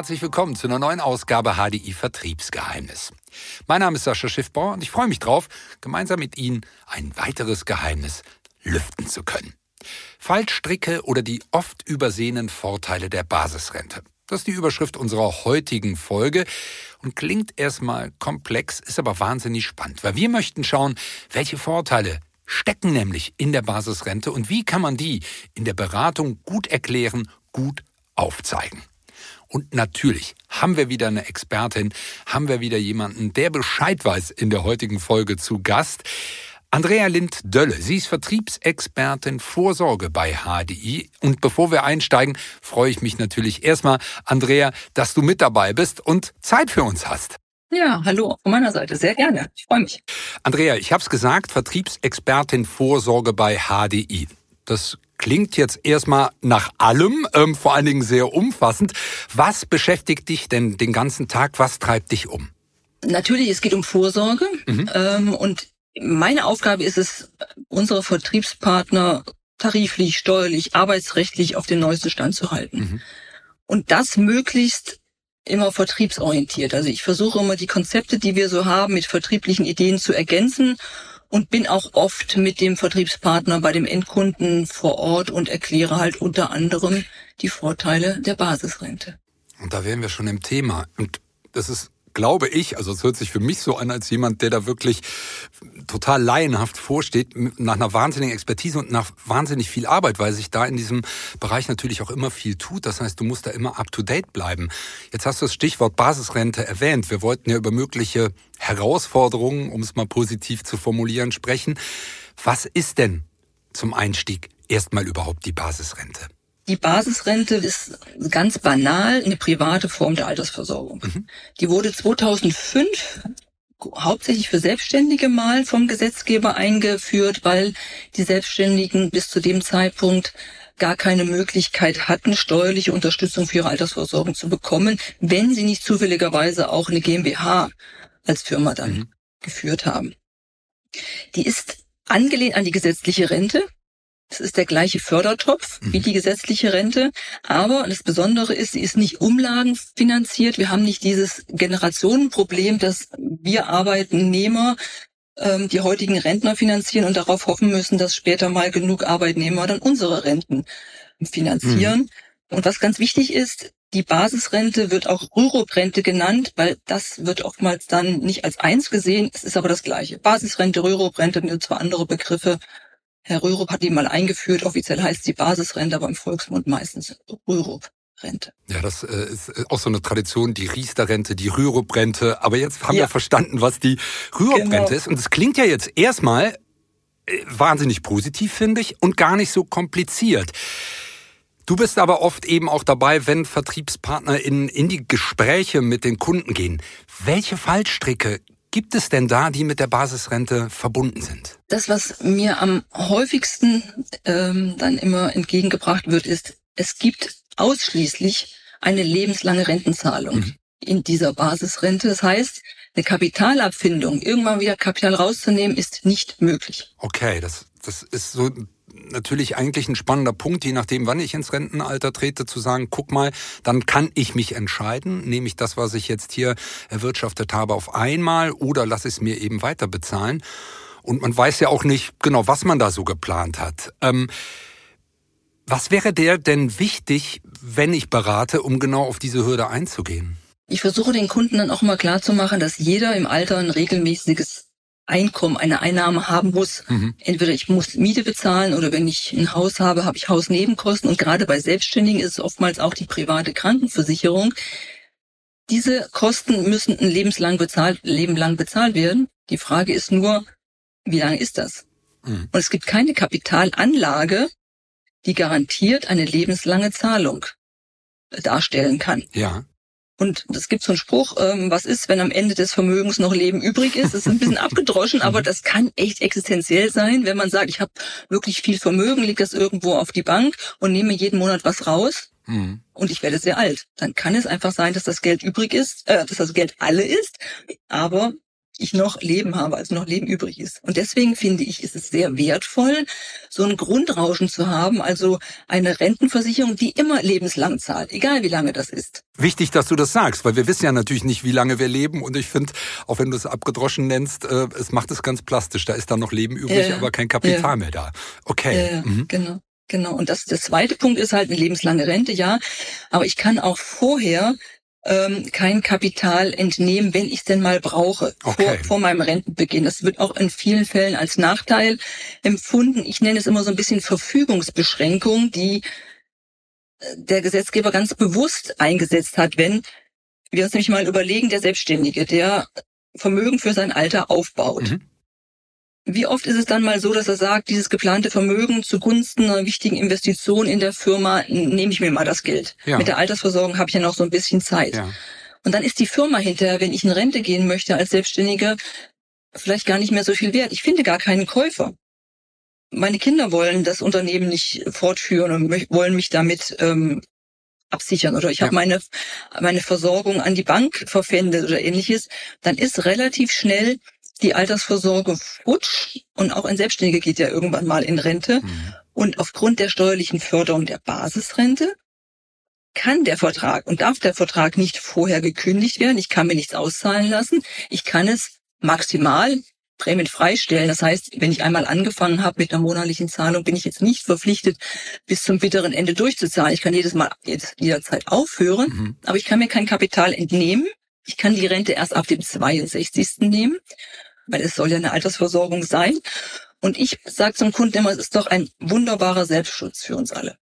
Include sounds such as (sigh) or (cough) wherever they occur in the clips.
Herzlich willkommen zu einer neuen Ausgabe HDI Vertriebsgeheimnis. Mein Name ist Sascha Schiffbauer und ich freue mich drauf, gemeinsam mit Ihnen ein weiteres Geheimnis lüften zu können. Fallstricke oder die oft übersehenen Vorteile der Basisrente. Das ist die Überschrift unserer heutigen Folge und klingt erstmal komplex, ist aber wahnsinnig spannend, weil wir möchten schauen, welche Vorteile stecken nämlich in der Basisrente und wie kann man die in der Beratung gut erklären, gut aufzeigen. Und natürlich haben wir wieder eine Expertin, haben wir wieder jemanden, der Bescheid weiß in der heutigen Folge zu Gast. Andrea Lind-Dölle, sie ist Vertriebsexpertin Vorsorge bei HDI. Und bevor wir einsteigen, freue ich mich natürlich erstmal, Andrea, dass du mit dabei bist und Zeit für uns hast. Ja, hallo von meiner Seite, sehr gerne. Ich freue mich. Andrea, ich habe es gesagt, Vertriebsexpertin Vorsorge bei HDI. Das klingt jetzt erstmal nach allem, ähm, vor allen Dingen sehr umfassend. Was beschäftigt dich denn den ganzen Tag? Was treibt dich um? Natürlich, es geht um Vorsorge. Mhm. Ähm, und meine Aufgabe ist es, unsere Vertriebspartner tariflich, steuerlich, arbeitsrechtlich auf den neuesten Stand zu halten. Mhm. Und das möglichst immer vertriebsorientiert. Also ich versuche immer die Konzepte, die wir so haben, mit vertrieblichen Ideen zu ergänzen und bin auch oft mit dem Vertriebspartner bei dem Endkunden vor Ort und erkläre halt unter anderem die Vorteile der Basisrente. Und da wären wir schon im Thema. Und das ist glaube ich, also es hört sich für mich so an, als jemand, der da wirklich total laienhaft vorsteht, nach einer wahnsinnigen Expertise und nach wahnsinnig viel Arbeit, weil sich da in diesem Bereich natürlich auch immer viel tut. Das heißt, du musst da immer up to date bleiben. Jetzt hast du das Stichwort Basisrente erwähnt. Wir wollten ja über mögliche Herausforderungen, um es mal positiv zu formulieren, sprechen. Was ist denn zum Einstieg erstmal überhaupt die Basisrente? Die Basisrente ist ganz banal eine private Form der Altersversorgung. Mhm. Die wurde 2005 hauptsächlich für Selbstständige mal vom Gesetzgeber eingeführt, weil die Selbstständigen bis zu dem Zeitpunkt gar keine Möglichkeit hatten, steuerliche Unterstützung für ihre Altersversorgung zu bekommen, wenn sie nicht zufälligerweise auch eine GmbH als Firma dann mhm. geführt haben. Die ist angelehnt an die gesetzliche Rente. Es ist der gleiche Fördertopf wie mhm. die gesetzliche Rente, aber das Besondere ist, sie ist nicht umlagenfinanziert. Wir haben nicht dieses Generationenproblem, dass wir Arbeitnehmer ähm, die heutigen Rentner finanzieren und darauf hoffen müssen, dass später mal genug Arbeitnehmer dann unsere Renten finanzieren. Mhm. Und was ganz wichtig ist, die Basisrente wird auch Rürup-Rente genannt, weil das wird oftmals dann nicht als eins gesehen. Es ist aber das Gleiche. Basisrente, Rürup-Rente sind zwar andere Begriffe, Herr Rürup hat die mal eingeführt. Offiziell heißt sie Basisrente, aber im Volksmund meistens Rürup. Rente. Ja, das äh, ist äh, auch so eine Tradition, die Riester-Rente, die Rürup-Rente. Aber jetzt haben ja. wir verstanden, was die Rürup-Rente genau. ist. Und es klingt ja jetzt erstmal äh, wahnsinnig positiv, finde ich, und gar nicht so kompliziert. Du bist aber oft eben auch dabei, wenn Vertriebspartner in, in die Gespräche mit den Kunden gehen. Welche Fallstricke gibt es denn da, die mit der Basisrente verbunden sind? Das, was mir am häufigsten ähm, dann immer entgegengebracht wird, ist, es gibt ausschließlich eine lebenslange Rentenzahlung mhm. in dieser Basisrente. Das heißt, eine Kapitalabfindung, irgendwann wieder Kapital rauszunehmen, ist nicht möglich. Okay, das, das ist so natürlich eigentlich ein spannender Punkt, je nachdem, wann ich ins Rentenalter trete, zu sagen, guck mal, dann kann ich mich entscheiden, nehme ich das, was ich jetzt hier erwirtschaftet habe, auf einmal oder lasse es mir eben weiter bezahlen. Und man weiß ja auch nicht genau, was man da so geplant hat. Ähm, was wäre der denn wichtig, wenn ich berate, um genau auf diese Hürde einzugehen? Ich versuche den Kunden dann auch mal klarzumachen, dass jeder im Alter ein regelmäßiges Einkommen, eine Einnahme haben muss. Mhm. Entweder ich muss Miete bezahlen oder wenn ich ein Haus habe, habe ich Hausnebenkosten. Und gerade bei Selbstständigen ist es oftmals auch die private Krankenversicherung. Diese Kosten müssen ein lebenslang bezahlt, Leben lang bezahlt werden. Die Frage ist nur, wie lange ist das? Mhm. Und es gibt keine Kapitalanlage, die garantiert eine lebenslange Zahlung darstellen kann. Ja. Und es gibt so einen Spruch, ähm, was ist, wenn am Ende des Vermögens noch Leben übrig ist? Das ist ein bisschen (laughs) abgedroschen, aber das kann echt existenziell sein, wenn man sagt, ich habe wirklich viel Vermögen, liegt das irgendwo auf die Bank und nehme jeden Monat was raus. Mhm. Und ich werde sehr alt. Dann kann es einfach sein, dass das Geld übrig ist, äh, dass das Geld alle ist, aber ich noch Leben habe, also noch Leben übrig ist. Und deswegen finde ich, ist es sehr wertvoll, so ein Grundrauschen zu haben, also eine Rentenversicherung, die immer lebenslang zahlt, egal wie lange das ist. Wichtig, dass du das sagst, weil wir wissen ja natürlich nicht, wie lange wir leben. Und ich finde, auch wenn du es abgedroschen nennst, äh, es macht es ganz plastisch. Da ist dann noch Leben übrig, ja, aber kein Kapital ja. mehr da. Okay. Mhm. Genau. Genau. Und das, der zweite Punkt ist halt eine lebenslange Rente, ja. Aber ich kann auch vorher ähm, kein Kapital entnehmen, wenn ich es denn mal brauche, okay. vor, vor meinem Rentenbeginn. Das wird auch in vielen Fällen als Nachteil empfunden. Ich nenne es immer so ein bisschen Verfügungsbeschränkung, die äh, der Gesetzgeber ganz bewusst eingesetzt hat, wenn wir uns nämlich mal überlegen, der Selbstständige, der Vermögen für sein Alter aufbaut. Mhm. Wie oft ist es dann mal so, dass er sagt, dieses geplante Vermögen zugunsten einer wichtigen Investition in der Firma, nehme ich mir mal das Geld. Ja. Mit der Altersversorgung habe ich ja noch so ein bisschen Zeit. Ja. Und dann ist die Firma hinterher, wenn ich in Rente gehen möchte als Selbstständiger, vielleicht gar nicht mehr so viel wert. Ich finde gar keinen Käufer. Meine Kinder wollen das Unternehmen nicht fortführen und wollen mich damit ähm, absichern oder ich ja. habe meine meine Versorgung an die Bank verpfändet oder ähnliches, dann ist relativ schnell die Altersvorsorge futsch und auch ein Selbstständiger geht ja irgendwann mal in Rente. Mhm. Und aufgrund der steuerlichen Förderung der Basisrente kann der Vertrag und darf der Vertrag nicht vorher gekündigt werden. Ich kann mir nichts auszahlen lassen. Ich kann es maximal Prämien freistellen. Das heißt, wenn ich einmal angefangen habe mit einer monatlichen Zahlung, bin ich jetzt nicht verpflichtet, bis zum bitteren Ende durchzuzahlen. Ich kann jedes Mal jederzeit aufhören, mhm. aber ich kann mir kein Kapital entnehmen. Ich kann die Rente erst ab dem 62. nehmen weil es soll ja eine Altersversorgung sein. Und ich sage zum Kunden immer, es ist doch ein wunderbarer Selbstschutz für uns alle,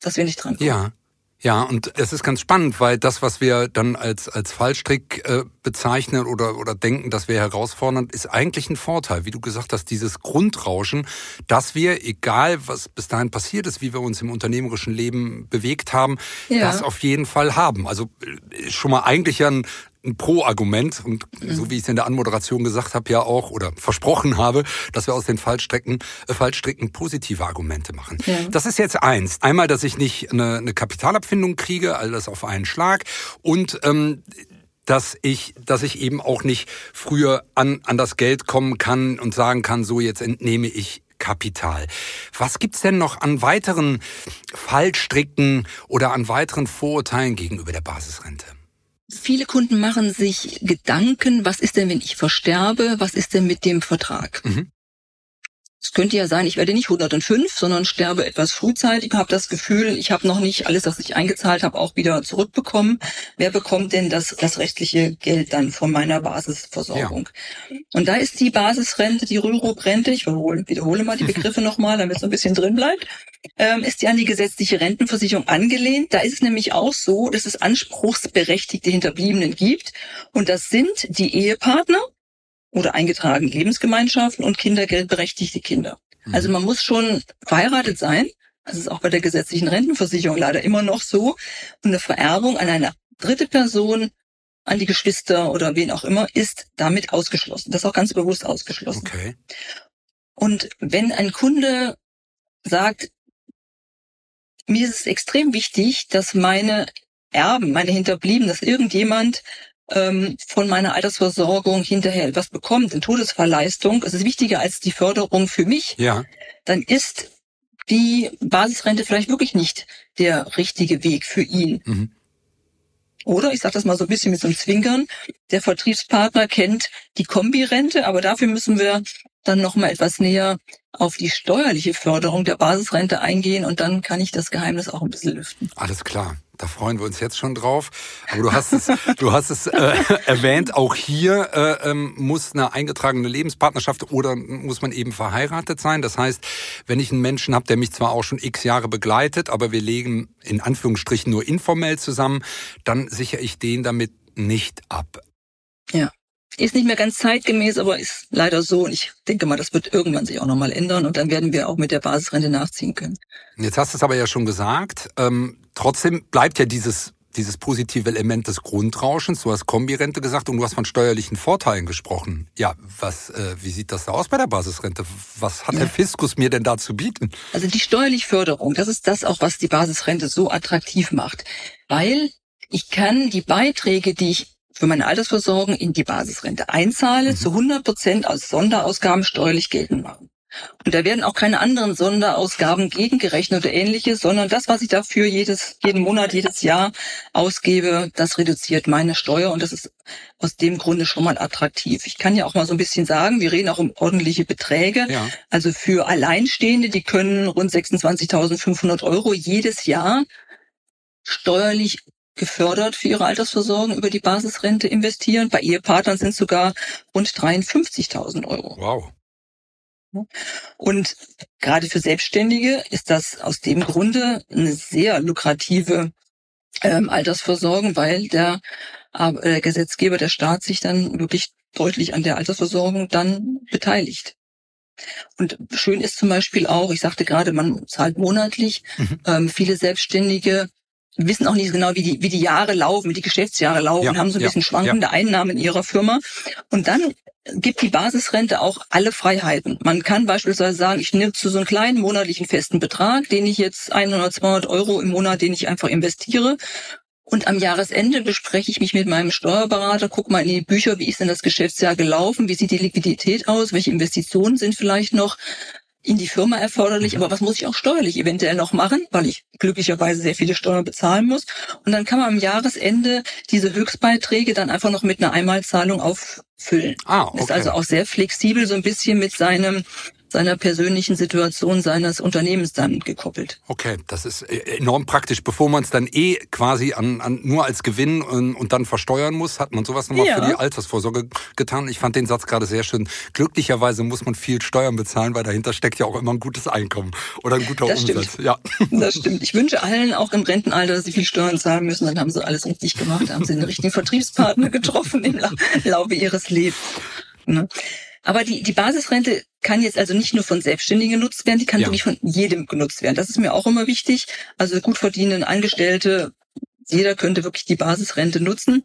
dass wir nicht dran kommen. Ja. Ja, und es ist ganz spannend, weil das, was wir dann als, als Fallstrick äh, bezeichnen oder, oder denken, das wäre herausfordernd, ist eigentlich ein Vorteil. Wie du gesagt hast, dieses Grundrauschen, dass wir, egal was bis dahin passiert ist, wie wir uns im unternehmerischen Leben bewegt haben, ja. das auf jeden Fall haben. Also äh, schon mal eigentlich ja ein, ein Pro-Argument und mhm. so wie ich es in der Anmoderation gesagt habe, ja auch oder versprochen habe, dass wir aus den Fallstrecken, äh, Fallstricken positive Argumente machen. Ja. Das ist jetzt eins. Einmal, dass ich nicht eine, eine Kapitalabfindung kriege, all das auf einen Schlag und ähm, dass ich, dass ich eben auch nicht früher an, an das Geld kommen kann und sagen kann, so jetzt entnehme ich Kapital. Was gibt's denn noch an weiteren Fallstricken oder an weiteren Vorurteilen gegenüber der Basisrente? Viele Kunden machen sich Gedanken, was ist denn, wenn ich versterbe? Was ist denn mit dem Vertrag? Mhm. Es könnte ja sein, ich werde nicht 105, sondern sterbe etwas frühzeitig, habe das Gefühl, ich habe noch nicht alles, was ich eingezahlt habe, auch wieder zurückbekommen. Wer bekommt denn das, das rechtliche Geld dann von meiner Basisversorgung? Ja. Und da ist die Basisrente, die Rürup-Rente, ich wiederhole, wiederhole mal die (laughs) Begriffe nochmal, damit es ein bisschen drin bleibt, ähm, ist die an die gesetzliche Rentenversicherung angelehnt. Da ist es nämlich auch so, dass es anspruchsberechtigte Hinterbliebenen gibt. Und das sind die Ehepartner, oder eingetragen Lebensgemeinschaften und kindergeldberechtigte Kinder. Mhm. Also man muss schon verheiratet sein. Das ist auch bei der gesetzlichen Rentenversicherung leider immer noch so. Und eine Vererbung an eine dritte Person, an die Geschwister oder wen auch immer, ist damit ausgeschlossen. Das ist auch ganz bewusst ausgeschlossen. Okay. Und wenn ein Kunde sagt, mir ist es extrem wichtig, dass meine Erben, meine Hinterblieben, dass irgendjemand ähm, von meiner Altersversorgung hinterher etwas bekommt, eine Todesfallleistung, es ist wichtiger als die Förderung für mich, ja. dann ist die Basisrente vielleicht wirklich nicht der richtige Weg für ihn. Mhm. Oder, ich sage das mal so ein bisschen mit so einem Zwinkern, der Vertriebspartner kennt die Kombirente, aber dafür müssen wir dann noch mal etwas näher auf die steuerliche Förderung der Basisrente eingehen und dann kann ich das Geheimnis auch ein bisschen lüften. Alles klar. Da freuen wir uns jetzt schon drauf. Aber du hast es, (laughs) du hast es äh, erwähnt, auch hier äh, ähm, muss eine eingetragene Lebenspartnerschaft oder muss man eben verheiratet sein. Das heißt, wenn ich einen Menschen habe, der mich zwar auch schon x Jahre begleitet, aber wir legen in Anführungsstrichen nur informell zusammen, dann sichere ich den damit nicht ab. Ist nicht mehr ganz zeitgemäß, aber ist leider so. Und ich denke mal, das wird irgendwann sich auch nochmal ändern und dann werden wir auch mit der Basisrente nachziehen können. Jetzt hast du es aber ja schon gesagt. Ähm, trotzdem bleibt ja dieses dieses positive Element des Grundrauschens. Du hast Kombirente gesagt und du hast von steuerlichen Vorteilen gesprochen. Ja, was, äh, wie sieht das da aus bei der Basisrente? Was hat ja. der Fiskus mir denn da zu bieten? Also die steuerliche Förderung, das ist das auch, was die Basisrente so attraktiv macht. Weil ich kann die Beiträge, die ich für meine Altersversorgung in die Basisrente einzahle, mhm. zu 100 Prozent aus Sonderausgaben steuerlich geltend machen. Und da werden auch keine anderen Sonderausgaben gegengerechnet oder ähnliches, sondern das, was ich dafür jedes, jeden Monat, jedes Jahr ausgebe, das reduziert meine Steuer und das ist aus dem Grunde schon mal attraktiv. Ich kann ja auch mal so ein bisschen sagen, wir reden auch um ordentliche Beträge. Ja. Also für Alleinstehende, die können rund 26.500 Euro jedes Jahr steuerlich gefördert für ihre Altersversorgung über die Basisrente investieren. Bei Ehepartnern sind es sogar rund 53.000 Euro. Wow. Und gerade für Selbstständige ist das aus dem Grunde eine sehr lukrative ähm, Altersversorgung, weil der, äh, Gesetzgeber, der Staat sich dann wirklich deutlich an der Altersversorgung dann beteiligt. Und schön ist zum Beispiel auch, ich sagte gerade, man zahlt monatlich. Mhm. Ähm, viele Selbstständige wissen auch nicht genau, wie die, wie die Jahre laufen, wie die Geschäftsjahre laufen, ja, haben so ein ja, bisschen schwankende ja. Einnahmen in ihrer Firma. Und dann gibt die Basisrente auch alle Freiheiten. Man kann beispielsweise sagen, ich nehme zu so einen kleinen monatlichen festen Betrag, den ich jetzt 100, 200 Euro im Monat, den ich einfach investiere. Und am Jahresende bespreche ich mich mit meinem Steuerberater, guck mal in die Bücher, wie ist denn das Geschäftsjahr gelaufen, wie sieht die Liquidität aus, welche Investitionen sind vielleicht noch in die Firma erforderlich, mhm. aber was muss ich auch steuerlich eventuell noch machen, weil ich glücklicherweise sehr viele Steuern bezahlen muss. Und dann kann man am Jahresende diese Höchstbeiträge dann einfach noch mit einer Einmalzahlung auffüllen. Ah, okay. Ist also auch sehr flexibel, so ein bisschen mit seinem seiner persönlichen Situation seines Unternehmens dann gekoppelt. Okay, das ist äh, enorm praktisch. Bevor man es dann eh quasi an, an nur als Gewinn und, und dann versteuern muss, hat man sowas nochmal ja. für die Altersvorsorge getan. Ich fand den Satz gerade sehr schön. Glücklicherweise muss man viel Steuern bezahlen, weil dahinter steckt ja auch immer ein gutes Einkommen oder ein guter das Umsatz. Stimmt. Ja. (laughs) Das stimmt. Ich wünsche allen auch im Rentenalter, dass sie viel Steuern zahlen müssen. Dann haben sie alles richtig gemacht, dann haben sie den richtigen Vertriebspartner getroffen im Laufe ihres Lebens. Ne? Aber die, die Basisrente kann jetzt also nicht nur von Selbstständigen genutzt werden, die kann ja. wirklich von jedem genutzt werden. Das ist mir auch immer wichtig. Also gut verdienenden Angestellte, jeder könnte wirklich die Basisrente nutzen.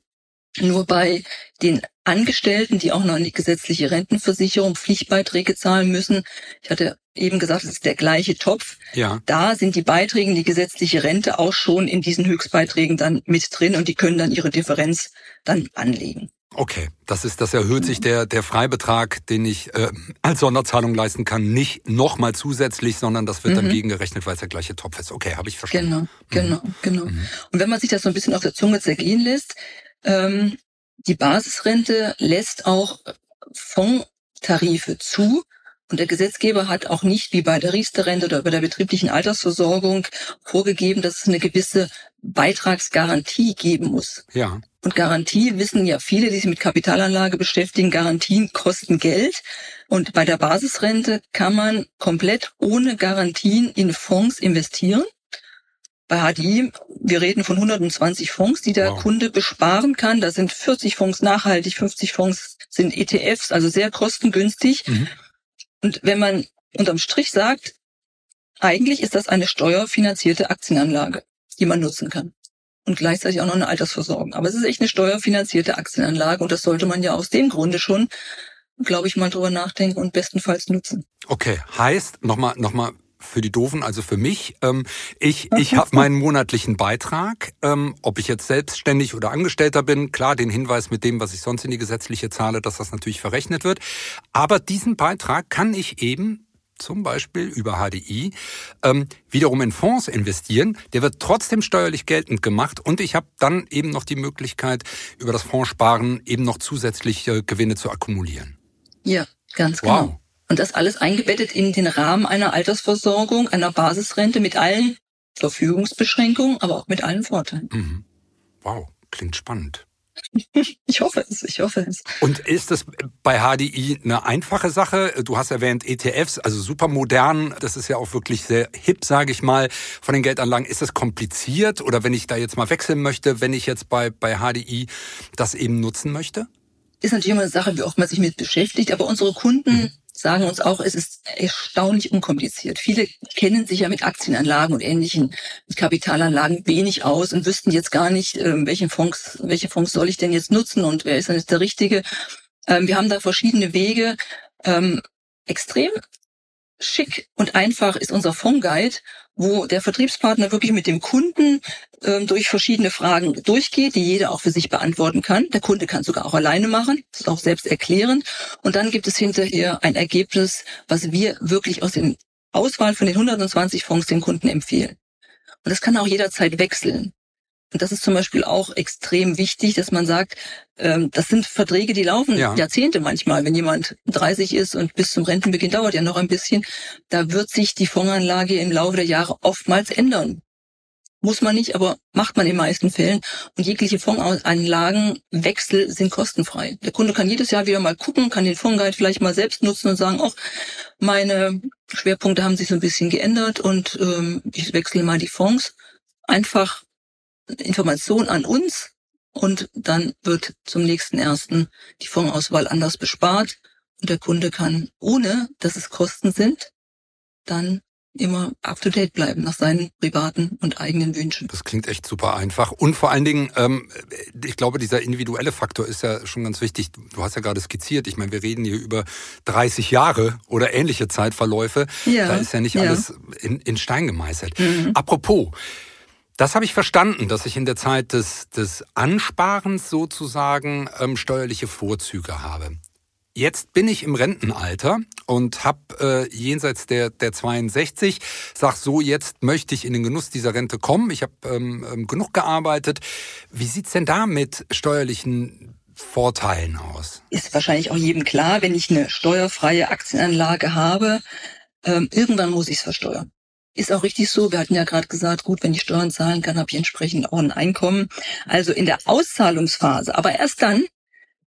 Nur bei den Angestellten, die auch noch an die gesetzliche Rentenversicherung Pflichtbeiträge zahlen müssen, ich hatte eben gesagt, es ist der gleiche Topf. Ja. Da sind die Beiträge die gesetzliche Rente auch schon in diesen Höchstbeiträgen dann mit drin und die können dann ihre Differenz dann anlegen. Okay, das ist, das erhöht sich der, der Freibetrag, den ich äh, als Sonderzahlung leisten kann, nicht nochmal zusätzlich, sondern das wird mhm. dann gegengerechnet, weil es der gleiche Topf ist. Okay, habe ich verstanden. Genau, genau, mhm. genau. Mhm. Und wenn man sich das so ein bisschen auf der Zunge zergehen lässt, ähm, die Basisrente lässt auch Fondstarife zu, und der Gesetzgeber hat auch nicht wie bei der Riester-Rente oder bei der betrieblichen Altersversorgung vorgegeben, dass es eine gewisse Beitragsgarantie geben muss. Ja. Und Garantie wissen ja viele, die sich mit Kapitalanlage beschäftigen, Garantien kosten Geld. Und bei der Basisrente kann man komplett ohne Garantien in Fonds investieren. Bei HDI, wir reden von 120 Fonds, die der wow. Kunde besparen kann. Da sind 40 Fonds nachhaltig, 50 Fonds sind ETFs, also sehr kostengünstig. Mhm. Und wenn man unterm Strich sagt, eigentlich ist das eine steuerfinanzierte Aktienanlage, die man nutzen kann und gleichzeitig auch noch eine Altersversorgung. Aber es ist echt eine steuerfinanzierte Aktienanlage und das sollte man ja aus dem Grunde schon, glaube ich, mal drüber nachdenken und bestenfalls nutzen. Okay, heißt nochmal nochmal für die Doofen, also für mich. Ähm, ich ich habe (laughs) meinen monatlichen Beitrag, ähm, ob ich jetzt selbstständig oder Angestellter bin. Klar, den Hinweis mit dem, was ich sonst in die gesetzliche zahle, dass das natürlich verrechnet wird. Aber diesen Beitrag kann ich eben zum Beispiel über HDI, ähm, wiederum in Fonds investieren. Der wird trotzdem steuerlich geltend gemacht und ich habe dann eben noch die Möglichkeit, über das Fondssparen eben noch zusätzliche Gewinne zu akkumulieren. Ja, ganz genau. Und das alles eingebettet in den Rahmen einer Altersversorgung, einer Basisrente mit allen Verfügungsbeschränkungen, aber auch mit allen Vorteilen. Mhm. Wow, klingt spannend. (laughs) Ich hoffe es, ich hoffe es. Und ist das bei HDI eine einfache Sache? Du hast erwähnt ETFs, also super modern. Das ist ja auch wirklich sehr hip, sage ich mal, von den Geldanlagen. Ist das kompliziert oder wenn ich da jetzt mal wechseln möchte, wenn ich jetzt bei, bei HDI das eben nutzen möchte? Ist natürlich immer eine Sache, wie oft man sich mit beschäftigt, aber unsere Kunden mhm sagen uns auch, es ist erstaunlich unkompliziert. Viele kennen sich ja mit Aktienanlagen und ähnlichen mit Kapitalanlagen wenig aus und wüssten jetzt gar nicht, ähm, welche Fonds, welche Fonds soll ich denn jetzt nutzen und wer ist denn jetzt der Richtige. Ähm, wir haben da verschiedene Wege. Ähm, extrem schick und einfach ist unser Fondguide, wo der Vertriebspartner wirklich mit dem Kunden ähm, durch verschiedene Fragen durchgeht, die jeder auch für sich beantworten kann. Der Kunde kann sogar auch alleine machen, das ist auch selbst erklären. Und dann gibt es hinterher ein Ergebnis, was wir wirklich aus den Auswahl von den 120 Fonds den Kunden empfehlen. Und das kann auch jederzeit wechseln. Und das ist zum Beispiel auch extrem wichtig, dass man sagt, ähm, das sind Verträge, die laufen ja. Jahrzehnte manchmal. Wenn jemand 30 ist und bis zum Rentenbeginn dauert ja noch ein bisschen, da wird sich die Fondsanlage im Laufe der Jahre oftmals ändern. Muss man nicht, aber macht man in den meisten Fällen. Und jegliche Fondsanlagenwechsel sind kostenfrei. Der Kunde kann jedes Jahr wieder mal gucken, kann den Fondsguide vielleicht mal selbst nutzen und sagen, auch meine Schwerpunkte haben sich so ein bisschen geändert und ähm, ich wechsle mal die Fonds. Einfach Information an uns und dann wird zum nächsten ersten die Fondsauswahl anders bespart und der Kunde kann, ohne dass es Kosten sind, dann immer up-to-date bleiben nach seinen privaten und eigenen Wünschen. Das klingt echt super einfach. Und vor allen Dingen, ähm, ich glaube, dieser individuelle Faktor ist ja schon ganz wichtig. Du hast ja gerade skizziert, ich meine, wir reden hier über 30 Jahre oder ähnliche Zeitverläufe. Ja, da ist ja nicht ja. alles in, in Stein gemeißelt. Mhm. Apropos, das habe ich verstanden, dass ich in der Zeit des, des Ansparens sozusagen ähm, steuerliche Vorzüge habe. Jetzt bin ich im Rentenalter und habe äh, jenseits der, der 62, sag so, jetzt möchte ich in den Genuss dieser Rente kommen. Ich habe ähm, ähm, genug gearbeitet. Wie sieht's denn da mit steuerlichen Vorteilen aus? Ist wahrscheinlich auch jedem klar, wenn ich eine steuerfreie Aktienanlage habe, ähm, irgendwann muss ich es versteuern. Ist auch richtig so. Wir hatten ja gerade gesagt, gut, wenn ich Steuern zahlen kann, habe ich entsprechend auch ein Einkommen. Also in der Auszahlungsphase, aber erst dann,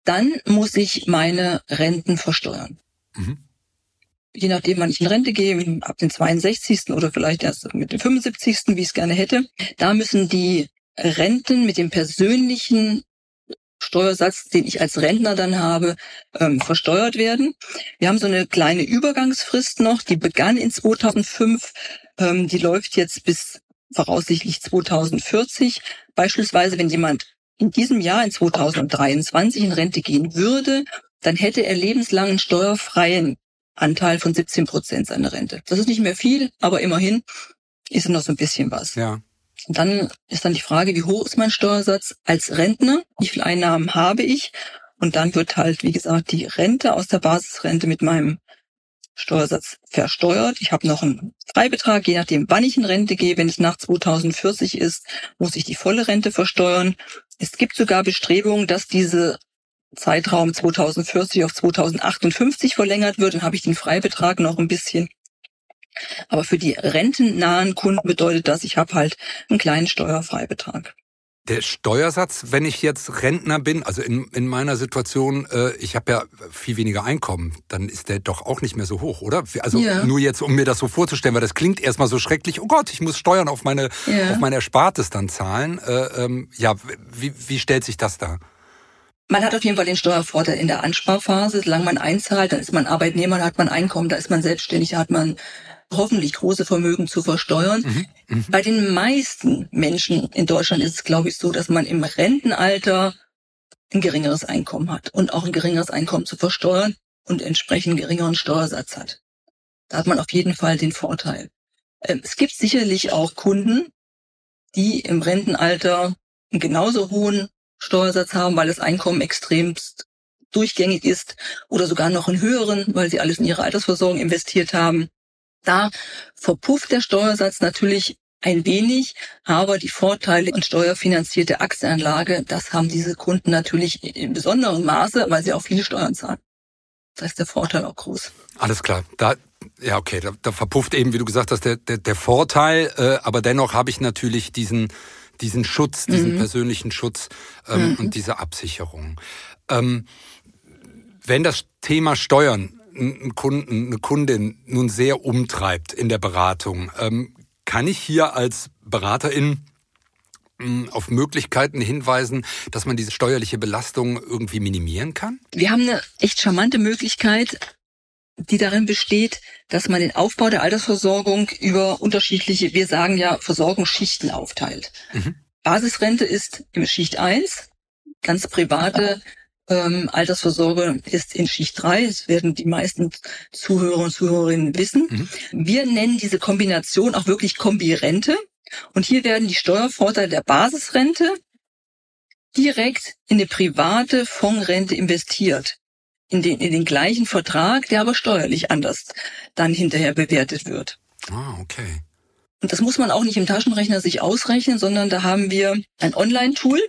dann muss ich meine Renten versteuern. Mhm. Je nachdem, wann ich in Rente gehe, ab den 62. oder vielleicht erst mit dem 75., wie ich es gerne hätte, da müssen die Renten mit dem persönlichen Steuersatz, den ich als Rentner dann habe, ähm, versteuert werden. Wir haben so eine kleine Übergangsfrist noch, die begann in 2005 ähm, die läuft jetzt bis voraussichtlich 2040. Beispielsweise, wenn jemand in diesem Jahr, in 2023, in Rente gehen würde, dann hätte er lebenslang einen steuerfreien Anteil von 17 Prozent seiner Rente. Das ist nicht mehr viel, aber immerhin ist noch so ein bisschen was. Ja. Dann ist dann die Frage, wie hoch ist mein Steuersatz als Rentner? Wie viele Einnahmen habe ich? Und dann wird halt, wie gesagt, die Rente aus der Basisrente mit meinem Steuersatz versteuert. Ich habe noch einen Freibetrag, je nachdem, wann ich in Rente gehe. Wenn es nach 2040 ist, muss ich die volle Rente versteuern. Es gibt sogar Bestrebungen, dass diese Zeitraum 2040 auf 2058 verlängert wird. Dann habe ich den Freibetrag noch ein bisschen. Aber für die rentennahen Kunden bedeutet das, ich habe halt einen kleinen Steuerfreibetrag. Der Steuersatz, wenn ich jetzt Rentner bin, also in, in meiner Situation, äh, ich habe ja viel weniger Einkommen, dann ist der doch auch nicht mehr so hoch, oder? Also ja. nur jetzt, um mir das so vorzustellen, weil das klingt erstmal so schrecklich, oh Gott, ich muss Steuern auf meine, ja. auf meine Erspartes dann zahlen. Äh, ähm, ja, wie, wie stellt sich das da? Man hat auf jeden Fall den Steuervorteil in der Ansparphase. Solange man einzahlt, dann ist man Arbeitnehmer, da hat man Einkommen, da ist man selbstständig, da hat man hoffentlich große Vermögen zu versteuern. Mhm, mh. Bei den meisten Menschen in Deutschland ist es, glaube ich, so, dass man im Rentenalter ein geringeres Einkommen hat und auch ein geringeres Einkommen zu versteuern und entsprechend einen geringeren Steuersatz hat. Da hat man auf jeden Fall den Vorteil. Ähm, es gibt sicherlich auch Kunden, die im Rentenalter einen genauso hohen Steuersatz haben, weil das Einkommen extremst durchgängig ist oder sogar noch einen höheren, weil sie alles in ihre Altersversorgung investiert haben. Da verpufft der Steuersatz natürlich ein wenig, aber die Vorteile und steuerfinanzierte Aktienanlage, das haben diese Kunden natürlich in besonderem Maße, weil sie auch viele Steuern zahlen. Das heißt, der Vorteil auch groß. Alles klar. Da, ja, okay, da, da verpufft eben, wie du gesagt hast, der, der, der Vorteil, äh, aber dennoch habe ich natürlich diesen, diesen Schutz, diesen mhm. persönlichen Schutz ähm, mhm. und diese Absicherung. Ähm, wenn das Thema Steuern einen Kunden, eine Kundin nun sehr umtreibt in der Beratung, ähm, kann ich hier als Beraterin hm, auf Möglichkeiten hinweisen, dass man diese steuerliche Belastung irgendwie minimieren kann? Wir haben eine echt charmante Möglichkeit, die darin besteht, dass man den Aufbau der Altersversorgung über unterschiedliche, wir sagen ja, Versorgungsschichten aufteilt. Mhm. Basisrente ist im Schicht 1, ganz private Ähm, Altersvorsorge ist in Schicht 3. Das werden die meisten Zuhörer und Zuhörerinnen wissen. Mhm. Wir nennen diese Kombination auch wirklich Kombirente. Und hier werden die Steuervorteile der Basisrente direkt in eine private Fondsrente investiert. In den, in den gleichen Vertrag, der aber steuerlich anders dann hinterher bewertet wird. Ah, okay. Und das muss man auch nicht im Taschenrechner sich ausrechnen, sondern da haben wir ein Online-Tool,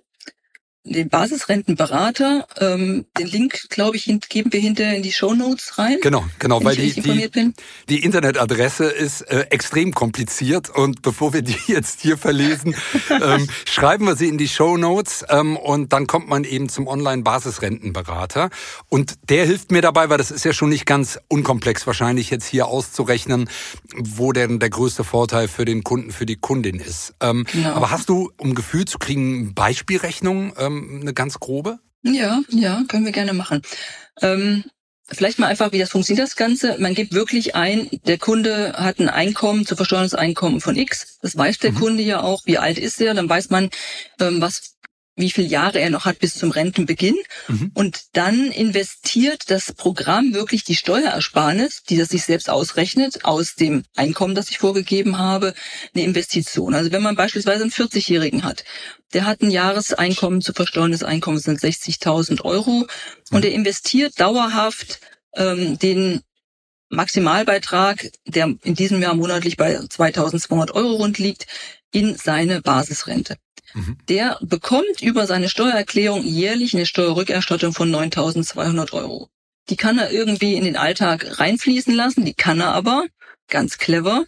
den Basisrentenberater. Ähm, den Link, glaube ich, geben wir hinterher in die Show Notes rein. Genau, genau, weil die, die, die, Internetadresse ist äh, extrem kompliziert und bevor wir die (laughs) jetzt hier verlesen, ähm, (laughs) schreiben wir sie in die Show Notes ähm, und dann kommt man eben zum Online-Basisrentenberater und der hilft mir dabei, weil das ist ja schon nicht ganz unkomplex wahrscheinlich jetzt hier auszurechnen, wo denn der größte Vorteil für den Kunden, für die Kundin ist. Ähm, genau. Aber hast du, um Gefühl zu kriegen, Beispielrechnungen? Ähm, ähm, eine ganz grobe? Ja, ja, können wir gerne machen. Ähm, vielleicht mal einfach, wie das funktioniert, das Ganze. Man gibt wirklich ein, der Kunde hat ein Einkommen, zu versteuerndes Einkommen von X. Das weiß der mhm. Kunde ja auch. Wie alt ist er? Dann weiß man, ähm, was wie viele Jahre er noch hat bis zum Rentenbeginn. Mhm. Und dann investiert das Programm wirklich die Steuerersparnis, die das sich selbst ausrechnet, aus dem Einkommen, das ich vorgegeben habe, eine Investition. Also wenn man beispielsweise einen 40-Jährigen hat, der hat ein Jahreseinkommen zu versteuerndes Einkommen sind 60.000 Euro und er investiert dauerhaft ähm, den Maximalbeitrag, der in diesem Jahr monatlich bei 2.200 Euro rund liegt, in seine Basisrente. Mhm. Der bekommt über seine Steuererklärung jährlich eine Steuerrückerstattung von 9.200 Euro. Die kann er irgendwie in den Alltag reinfließen lassen, die kann er aber, ganz clever,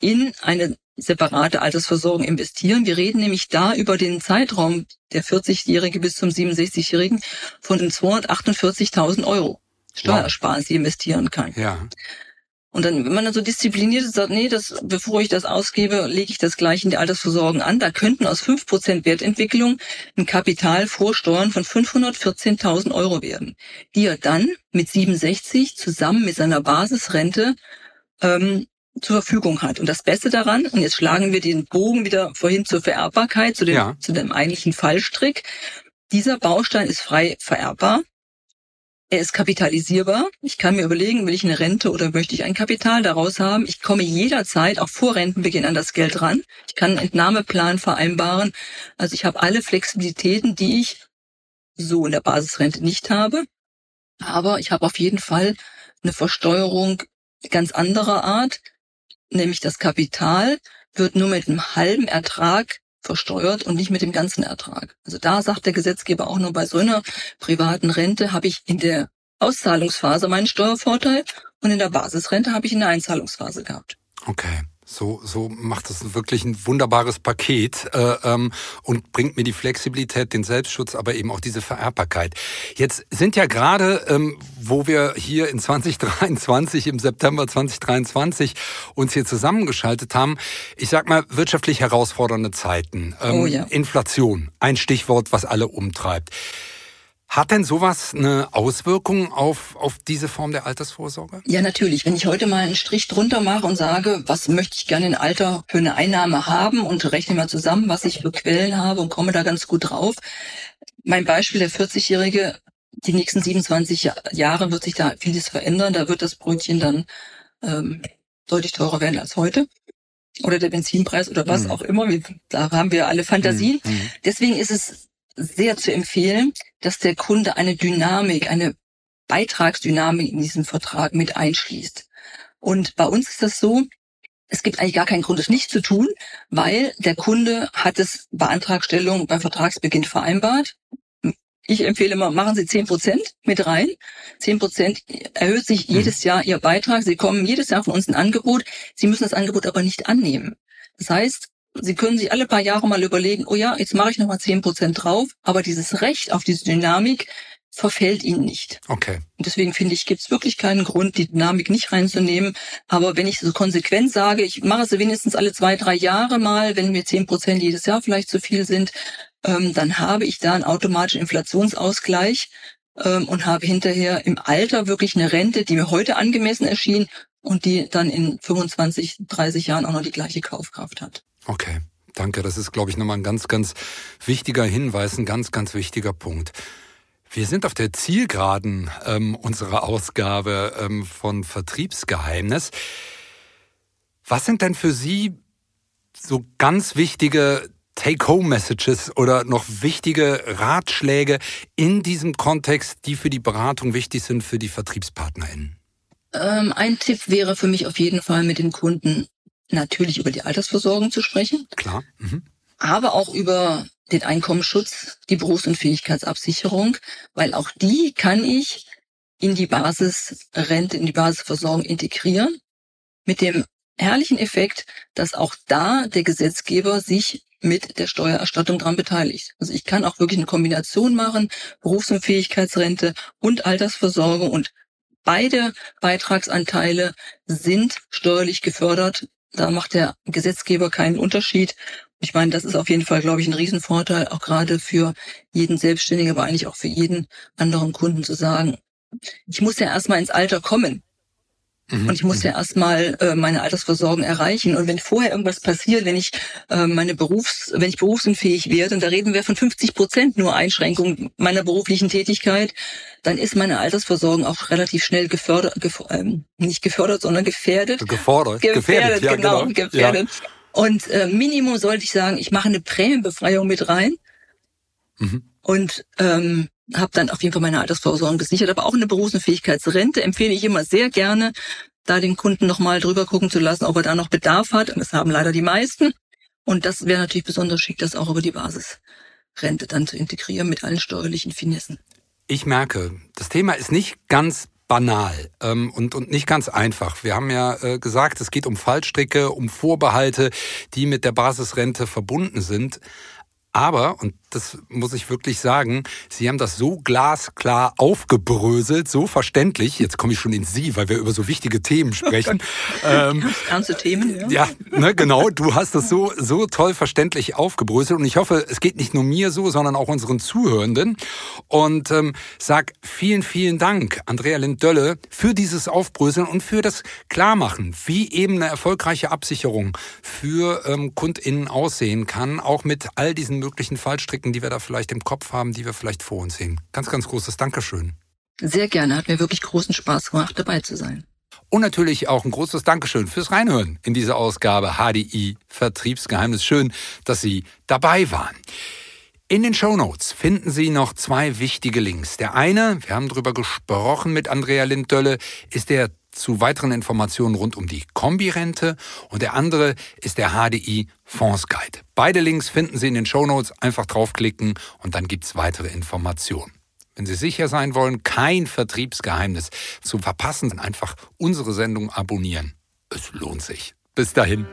in eine separate Altersversorgung investieren. Wir reden nämlich da über den Zeitraum der 40-Jährige bis zum 67-Jährigen von 248.000 Euro Steuersparnis, wow. die investieren kann. Ja. Und dann, wenn man dann so diszipliniert ist, sagt, nee, das, bevor ich das ausgebe, lege ich das gleich in die Altersversorgung an. Da könnten aus fünf Prozent Wertentwicklung ein Kapital vorsteuern von 514.000 Euro werden, die er dann mit 67 zusammen mit seiner Basisrente ähm, zur Verfügung hat. Und das Beste daran, und jetzt schlagen wir den Bogen wieder vorhin zur Vererbbarkeit, zu dem, ja. zu dem eigentlichen Fallstrick, dieser Baustein ist frei vererbbar. Er ist kapitalisierbar. Ich kann mir überlegen, will ich eine Rente oder möchte ich ein Kapital daraus haben. Ich komme jederzeit, auch vor Rentenbeginn, an das Geld ran. Ich kann einen Entnahmeplan vereinbaren. Also ich habe alle Flexibilitäten, die ich so in der Basisrente nicht habe. Aber ich habe auf jeden Fall eine Versteuerung ganz anderer Art, nämlich das Kapital wird nur mit einem halben Ertrag versteuert und nicht mit dem ganzen Ertrag. Also da sagt der Gesetzgeber auch nur bei so einer privaten Rente habe ich in der Auszahlungsphase meinen Steuervorteil und in der Basisrente habe ich in der Einzahlungsphase gehabt. Okay. So, so macht es wirklich ein wunderbares Paket äh, ähm, und bringt mir die Flexibilität, den Selbstschutz, aber eben auch diese Vererbbarkeit. Jetzt sind ja gerade, ähm, wo wir hier in 2023, im September 2023 uns hier zusammengeschaltet haben, ich sag mal, wirtschaftlich herausfordernde Zeiten. Ähm, oh ja. Inflation, ein Stichwort, was alle umtreibt. Hat denn sowas eine Auswirkung auf, auf diese Form der Altersvorsorge? Ja, natürlich. Wenn ich heute mal einen Strich drunter mache und sage, was möchte ich gerne im Alter für eine Einnahme haben und rechne mal zusammen, was ich für Quellen habe und komme da ganz gut drauf. Mein Beispiel, der 40-Jährige, die nächsten 27 Jahre wird sich da vieles verändern. Da wird das Brötchen dann ähm, deutlich teurer werden als heute oder der Benzinpreis oder was mhm. auch immer. Da haben wir alle Fantasien. Mhm. mhm. Deswegen ist es sehr zu empfehlen, dass der Kunde eine Dynamik, eine Beitragsdynamik in diesem Vertrag mit einschließt. Und bei uns ist das so, es gibt eigentlich gar keinen Grund, es nicht zu tun, weil der Kunde hat es bei Antragstellung beim Vertragsbeginn vereinbart. Ich empfehle immer, machen Sie zehn Prozent mit rein. Zehn Prozent erhöht sich mhm. jedes Jahr Ihr Beitrag. Sie kommen jedes Jahr von uns ein Angebot. Sie müssen das Angebot aber nicht annehmen. Das heißt, Sie können sich alle paar Jahre mal überlegen, oh ja, jetzt mache ich nochmal zehn Prozent drauf, aber dieses Recht auf diese Dynamik verfällt Ihnen nicht. Okay. Und deswegen finde ich, gibt es wirklich keinen Grund, die Dynamik nicht reinzunehmen. Aber wenn ich so konsequent sage, ich mache es wenigstens alle zwei, drei Jahre mal, wenn mir zehn Prozent jedes Jahr vielleicht zu viel sind, ähm, dann habe ich da einen automatischen Inflationsausgleich ähm, und habe hinterher im Alter wirklich eine Rente, die mir heute angemessen erschien und die dann in 25, 30 Jahren auch noch die gleiche Kaufkraft hat. Okay, danke. Das ist, glaube ich, nochmal ein ganz, ganz wichtiger Hinweis, ein ganz, ganz wichtiger Punkt. Wir sind auf der Zielgeraden ähm, unserer Ausgabe ähm, von Vertriebsgeheimnis. Was sind denn für Sie so ganz wichtige Take-Home-Messages oder noch wichtige Ratschläge in diesem Kontext, die für die Beratung wichtig sind für die VertriebspartnerInnen? Ähm, ein Tipp wäre für mich auf jeden Fall mit dem Kunden natürlich über die Altersversorgung zu sprechen. Klar. Mhm. Aber auch über den Einkommensschutz, die Berufsunfähigkeitsabsicherung, weil auch die kann ich in die Basisrente, in die Basisversorgung integrieren. Mit dem herrlichen Effekt, dass auch da der Gesetzgeber sich mit der Steuererstattung dran beteiligt. Also ich kann auch wirklich eine Kombination machen, Berufsunfähigkeitsrente und Altersversorgung und beide Beitragsanteile sind steuerlich gefördert. Da macht der Gesetzgeber keinen Unterschied. Ich meine, das ist auf jeden Fall, glaube ich, ein Riesenvorteil, auch gerade für jeden Selbstständigen, aber eigentlich auch für jeden anderen Kunden zu sagen, ich muss ja erstmal ins Alter kommen. Mhm. Und ich muss ja mhm. erstmal äh, meine Altersversorgung erreichen. Und wenn vorher irgendwas passiert, wenn ich äh, meine Berufs, wenn ich berufsunfähig werde, und da reden wir von 50 Prozent nur Einschränkung meiner beruflichen Tätigkeit, dann ist meine Altersversorgung auch relativ schnell gefördert, gef ähm, nicht gefördert, sondern gefährdet. Gefordert, gefährdet, gefährdet ja, genau, genau. gefährdet. Ja. Und äh, Minimum sollte ich sagen, ich mache eine Prämienbefreiung mit rein. Mhm. Und ähm, habe dann auf jeden Fall meine Altersvorsorge gesichert, aber auch eine Berufsunfähigkeitsrente empfehle ich immer sehr gerne, da den Kunden nochmal drüber gucken zu lassen, ob er da noch Bedarf hat. Und das haben leider die meisten. Und das wäre natürlich besonders schick, das auch über die Basisrente dann zu integrieren mit allen steuerlichen Finessen. Ich merke, das Thema ist nicht ganz banal ähm, und, und nicht ganz einfach. Wir haben ja äh, gesagt, es geht um Fallstricke, um Vorbehalte, die mit der Basisrente verbunden sind. Aber, und das muss ich wirklich sagen, Sie haben das so glasklar aufgebröselt, so verständlich. Jetzt komme ich schon ins Sie, weil wir über so wichtige Themen sprechen. (laughs) ähm, ernste Themen, ja. Ja, ne, genau. Du hast das so, so toll verständlich aufgebröselt. Und ich hoffe, es geht nicht nur mir so, sondern auch unseren Zuhörenden. Und ähm, sag vielen, vielen Dank, Andrea Lindölle, für dieses Aufbröseln und für das Klarmachen, wie eben eine erfolgreiche Absicherung für ähm, KundInnen aussehen kann, auch mit all diesen möglichen Fallstricken, die wir da vielleicht im Kopf haben, die wir vielleicht vor uns sehen. Ganz, ganz großes Dankeschön. Sehr gerne. Hat mir wirklich großen Spaß gemacht, dabei zu sein. Und natürlich auch ein großes Dankeschön fürs Reinhören in dieser Ausgabe HDI Vertriebsgeheimnis. Schön, dass Sie dabei waren. In den Show Notes finden Sie noch zwei wichtige Links. Der eine, wir haben darüber gesprochen mit Andrea Linddölle, ist der zu weiteren Informationen rund um die Kombirente und der andere ist der HDI Fondsguide. Beide Links finden Sie in den Shownotes. Einfach draufklicken und dann gibt's weitere Informationen. Wenn Sie sicher sein wollen, kein Vertriebsgeheimnis zu verpassen, dann einfach unsere Sendung abonnieren. Es lohnt sich. Bis dahin.